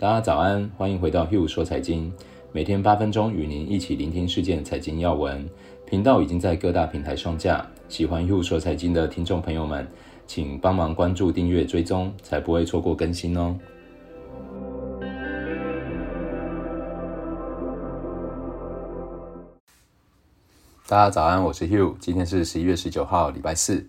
大家早安，欢迎回到 Hugh 说财经，每天八分钟与您一起聆听事件财经要闻。频道已经在各大平台上架，喜欢 Hugh 说财经的听众朋友们，请帮忙关注、订阅、追踪，才不会错过更新哦。大家早安，我是 Hugh，今天是十一月十九号，礼拜四。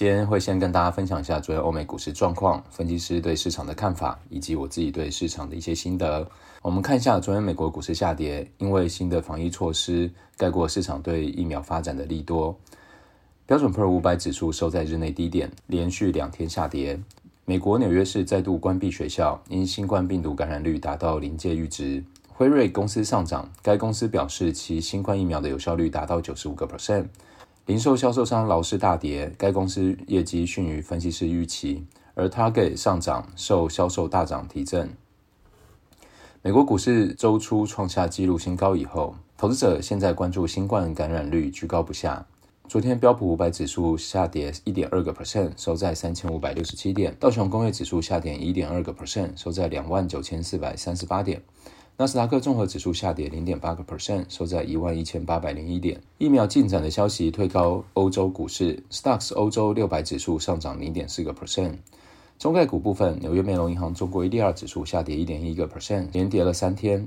今天会先跟大家分享一下昨天欧美股市状况，分析师对市场的看法，以及我自己对市场的一些心得。我们看一下昨天美国股市下跌，因为新的防疫措施盖过市场对疫苗发展的利多。标准普尔五百指数收在日内低点，连续两天下跌。美国纽约市再度关闭学校，因新冠病毒感染率达到临界阈值。辉瑞公司上涨，该公司表示其新冠疫苗的有效率达到九十五个 percent。零售销售商劳斯大跌，该公司业绩逊于分析师预期，而 Target 上涨，受销售大涨提振。美国股市周初创下纪录新高以后，投资者现在关注新冠感染率居高不下。昨天标普五百指数下跌一点二个 percent，收在三千五百六十七点；道琼工业指数下跌一点二个 percent，收在两万九千四百三十八点。纳斯达克综合指数下跌零点八个 percent，收在一万一千八百零一点。疫苗进展的消息推高欧洲股市，STOCKS 欧洲六百指数上涨零点四个 percent。中概股部分，纽约梅隆银行中国 ADR 指数下跌一点一个 percent，连跌了三天。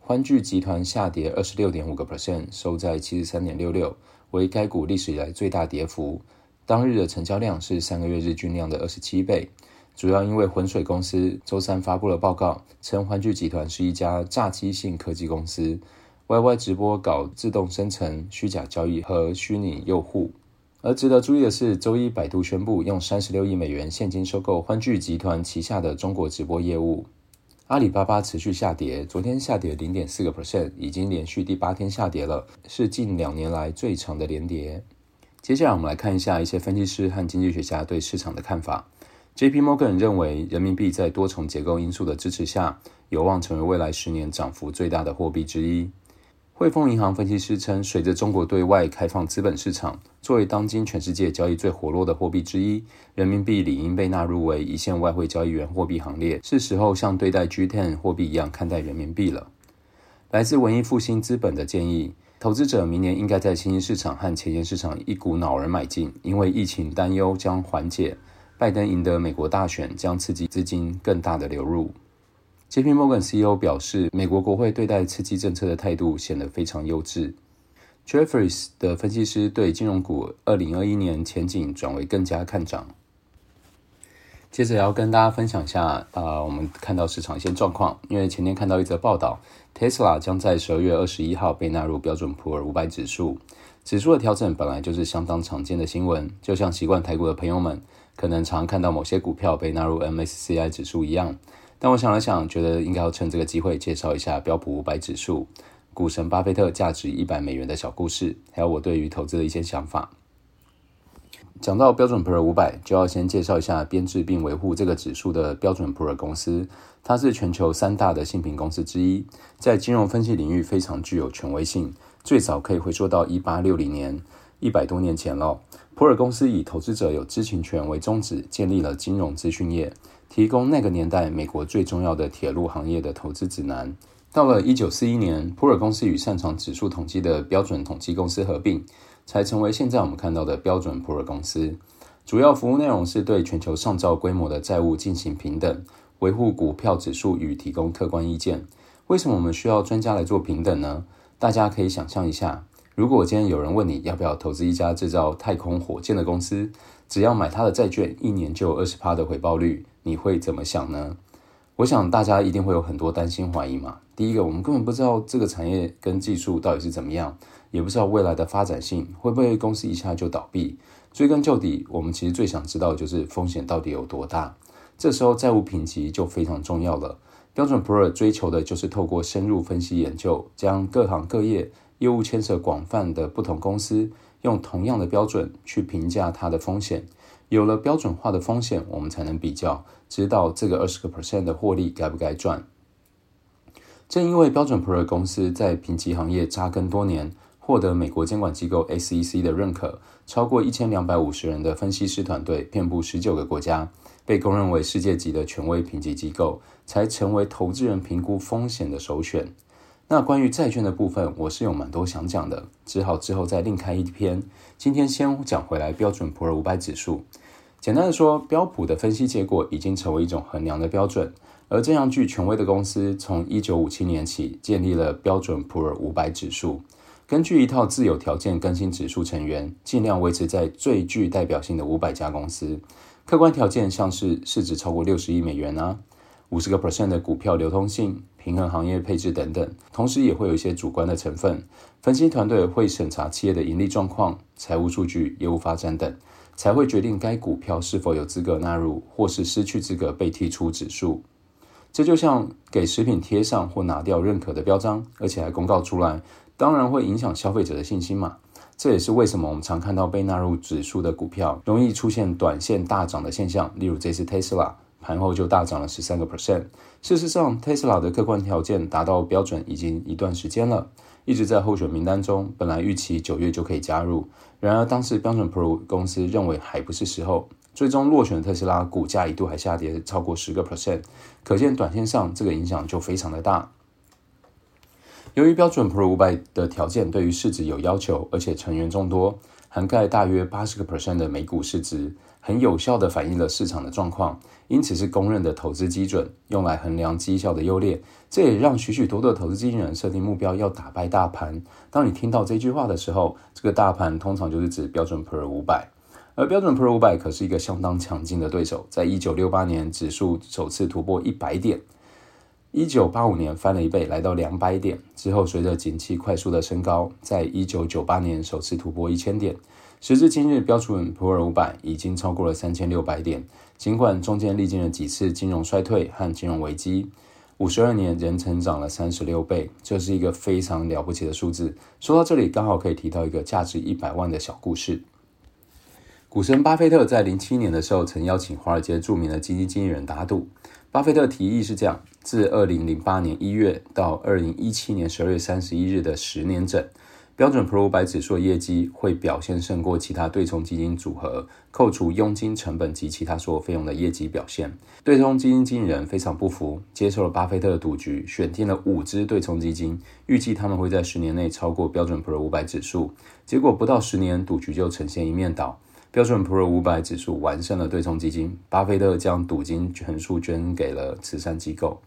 欢聚集团下跌二十六点五个 percent，收在七十三点六六，为该股历史以来最大跌幅。当日的成交量是三个月日均量的二十七倍。主要因为浑水公司周三发布了报告，称欢聚集团是一家诈欺性科技公司，YY 直播搞自动生成、虚假交易和虚拟用户。而值得注意的是，周一百度宣布用三十六亿美元现金收购欢聚集团旗下的中国直播业务。阿里巴巴持续下跌，昨天下跌零点四个 percent，已经连续第八天下跌了，是近两年来最长的连跌。接下来我们来看一下一些分析师和经济学家对市场的看法。J.P. Morgan 认为，人民币在多重结构因素的支持下，有望成为未来十年涨幅最大的货币之一。汇丰银行分析师称，随着中国对外开放资本市场，作为当今全世界交易最活络的货币之一，人民币理应被纳入为一线外汇交易员货币行列。是时候像对待 G10 货币一样看待人民币了。来自文艺复兴资本的建议，投资者明年应该在新兴市场和前沿市场一股脑儿买进，因为疫情担忧将缓解。拜登赢得美国大选将刺激资金更大的流入。JP Morgan CEO 表示，美国国会对待刺激政策的态度显得非常幼稚。Jeffries 的分析师对金融股二零二一年前景转为更加看涨。接着要跟大家分享一下，啊、我们看到市场一些状况。因为前天看到一则报道，Tesla 将在十二月二十一号被纳入标准普尔五百指数。指数的调整本来就是相当常见的新闻，就像习惯台股的朋友们。可能常看到某些股票被纳入 MSCI 指数一样，但我想了想，觉得应该要趁这个机会介绍一下标普五百指数、股神巴菲特价值一百美元的小故事，还有我对于投资的一些想法。讲到标准普尔五百，就要先介绍一下编制并维护这个指数的标准普尔公司，它是全球三大的信评公司之一，在金融分析领域非常具有权威性，最早可以回溯到一八六零年。一百多年前了，普尔公司以投资者有知情权为宗旨，建立了金融资讯业，提供那个年代美国最重要的铁路行业的投资指南。到了一九四一年，普尔公司与擅长指数统计的标准统计公司合并，才成为现在我们看到的标准普尔公司。主要服务内容是对全球上兆规模的债务进行平等，维护股票指数与提供客观意见。为什么我们需要专家来做平等呢？大家可以想象一下。如果今天有人问你要不要投资一家制造太空火箭的公司，只要买它的债券，一年就有二十趴的回报率，你会怎么想呢？我想大家一定会有很多担心怀疑嘛。第一个，我们根本不知道这个产业跟技术到底是怎么样，也不知道未来的发展性，会不会公司一下就倒闭。追根究底，我们其实最想知道的就是风险到底有多大。这时候债务评级就非常重要了。标准普尔追求的就是透过深入分析研究，将各行各业。业务牵涉广泛的不同公司，用同样的标准去评价它的风险。有了标准化的风险，我们才能比较，知道这个二十个 percent 的获利该不该赚。正因为标准普尔公司在评级行业扎根多年，获得美国监管机构 SEC 的认可，超过一千两百五十人的分析师团队遍布十九个国家，被公认为世界级的权威评级机构，才成为投资人评估风险的首选。那关于债券的部分，我是有蛮多想讲的，只好之后再另开一篇。今天先讲回来标准普尔五百指数。简单的说，标普的分析结果已经成为一种衡量的标准，而这样具权威的公司从一九五七年起建立了标准普尔五百指数，根据一套自有条件更新指数成员，尽量维持在最具代表性的五百家公司。客观条件像是市值超过六十亿美元啊，五十个 percent 的股票流通性。平衡行业配置等等，同时也会有一些主观的成分。分析团队会审查企业的盈利状况、财务数据、业务发展等，才会决定该股票是否有资格纳入，或是失去资格被剔出指数。这就像给食品贴上或拿掉认可的标章，而且还公告出来，当然会影响消费者的信心嘛。这也是为什么我们常看到被纳入指数的股票容易出现短线大涨的现象，例如这次 Tesla。盘后就大涨了十三个 percent。事实上，Tesla 的客观条件达到标准已经一段时间了，一直在候选名单中。本来预期九月就可以加入，然而当时标准普尔公司认为还不是时候，最终落选特斯拉股价一度还下跌超过十个 percent。可见短线上这个影响就非常的大。由于标准普尔五百的条件对于市值有要求，而且成员众多，涵盖大约八十个 percent 的美股市值。很有效地反映了市场的状况，因此是公认的投资基准，用来衡量绩效的优劣。这也让许许多多的投资经理人设定目标要打败大盘。当你听到这句话的时候，这个大盘通常就是指标准普尔五百，而标准普尔五百可是一个相当强劲的对手。在一九六八年，指数首次突破一百点；一九八五年翻了一倍，来到两百点。之后，随着景气快速的升高，在一九九八年首次突破一千点。时至今日，标准普尔五百已经超过了三千六百点。尽管中间历经了几次金融衰退和金融危机，五十二年仍成长了三十六倍，这是一个非常了不起的数字。说到这里，刚好可以提到一个价值一百万的小故事。股神巴菲特在零七年的时候，曾邀请华尔街著名的基金经理人打赌。巴菲特提议是这样：自二零零八年一月到二零一七年十二月三十一日的十年整。标准普尔五百指数的业绩会表现胜过其他对冲基金组合，扣除佣金成本及其他所有费用的业绩表现。对冲基金经理人非常不服，接受了巴菲特的赌局，选定了五只对冲基金，预计他们会在十年内超过标准普尔五百指数。结果不到十年，赌局就呈现一面倒，标准普尔五百指数完胜了对冲基金，巴菲特将赌金全数捐给了慈善机构。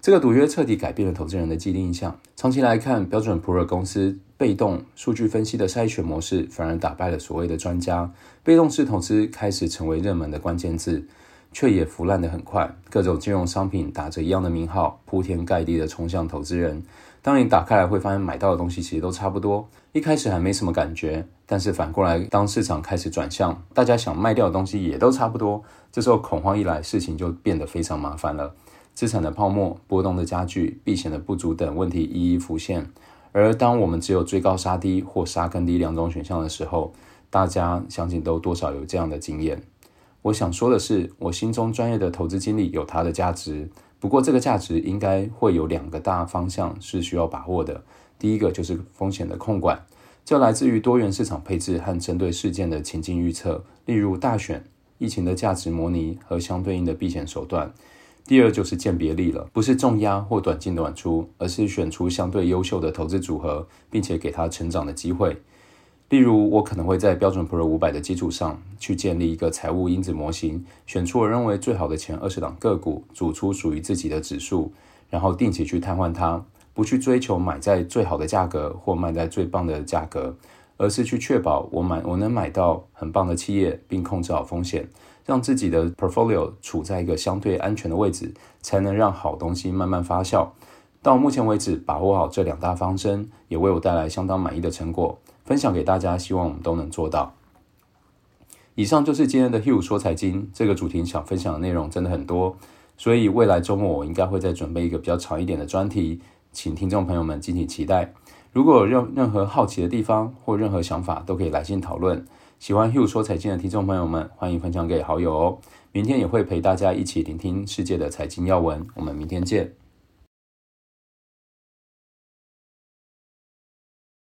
这个赌约彻底改变了投资人的既定印象。长期来看，标准普尔公司被动数据分析的筛选模式反而打败了所谓的专家。被动式投资开始成为热门的关键字，却也腐烂得很快。各种金融商品打着一样的名号，铺天盖地的冲向投资人。当你打开来，会发现买到的东西其实都差不多。一开始还没什么感觉，但是反过来，当市场开始转向，大家想卖掉的东西也都差不多。这时候恐慌一来，事情就变得非常麻烦了。资产的泡沫、波动的加剧、避险的不足等问题一一浮现。而当我们只有追高杀低或杀更低两种选项的时候，大家相信都多少有这样的经验。我想说的是，我心中专业的投资经理有它的价值，不过这个价值应该会有两个大方向是需要把握的。第一个就是风险的控管，这来自于多元市场配置和针对事件的情境预测，例如大选、疫情的价值模拟和相对应的避险手段。第二就是鉴别力了，不是重压或短进短出，而是选出相对优秀的投资组合，并且给它成长的机会。例如，我可能会在标准普尔五百的基础上去建立一个财务因子模型，选出我认为最好的前二十档个股，组出属于自己的指数，然后定期去汰换它，不去追求买在最好的价格或卖在最棒的价格，而是去确保我买我能买到很棒的企业，并控制好风险。让自己的 portfolio 处在一个相对安全的位置，才能让好东西慢慢发酵。到目前为止，把握好这两大方针，也为我带来相当满意的成果，分享给大家，希望我们都能做到。以上就是今天的 Hugh 说财经这个主题，想分享的内容真的很多，所以未来周末我应该会再准备一个比较长一点的专题，请听众朋友们敬请期待。如果有任任何好奇的地方或任何想法，都可以来信讨论。喜欢 Hugh 说财经的听众朋友们，欢迎分享给好友哦。明天也会陪大家一起聆听世界的财经要闻，我们明天见。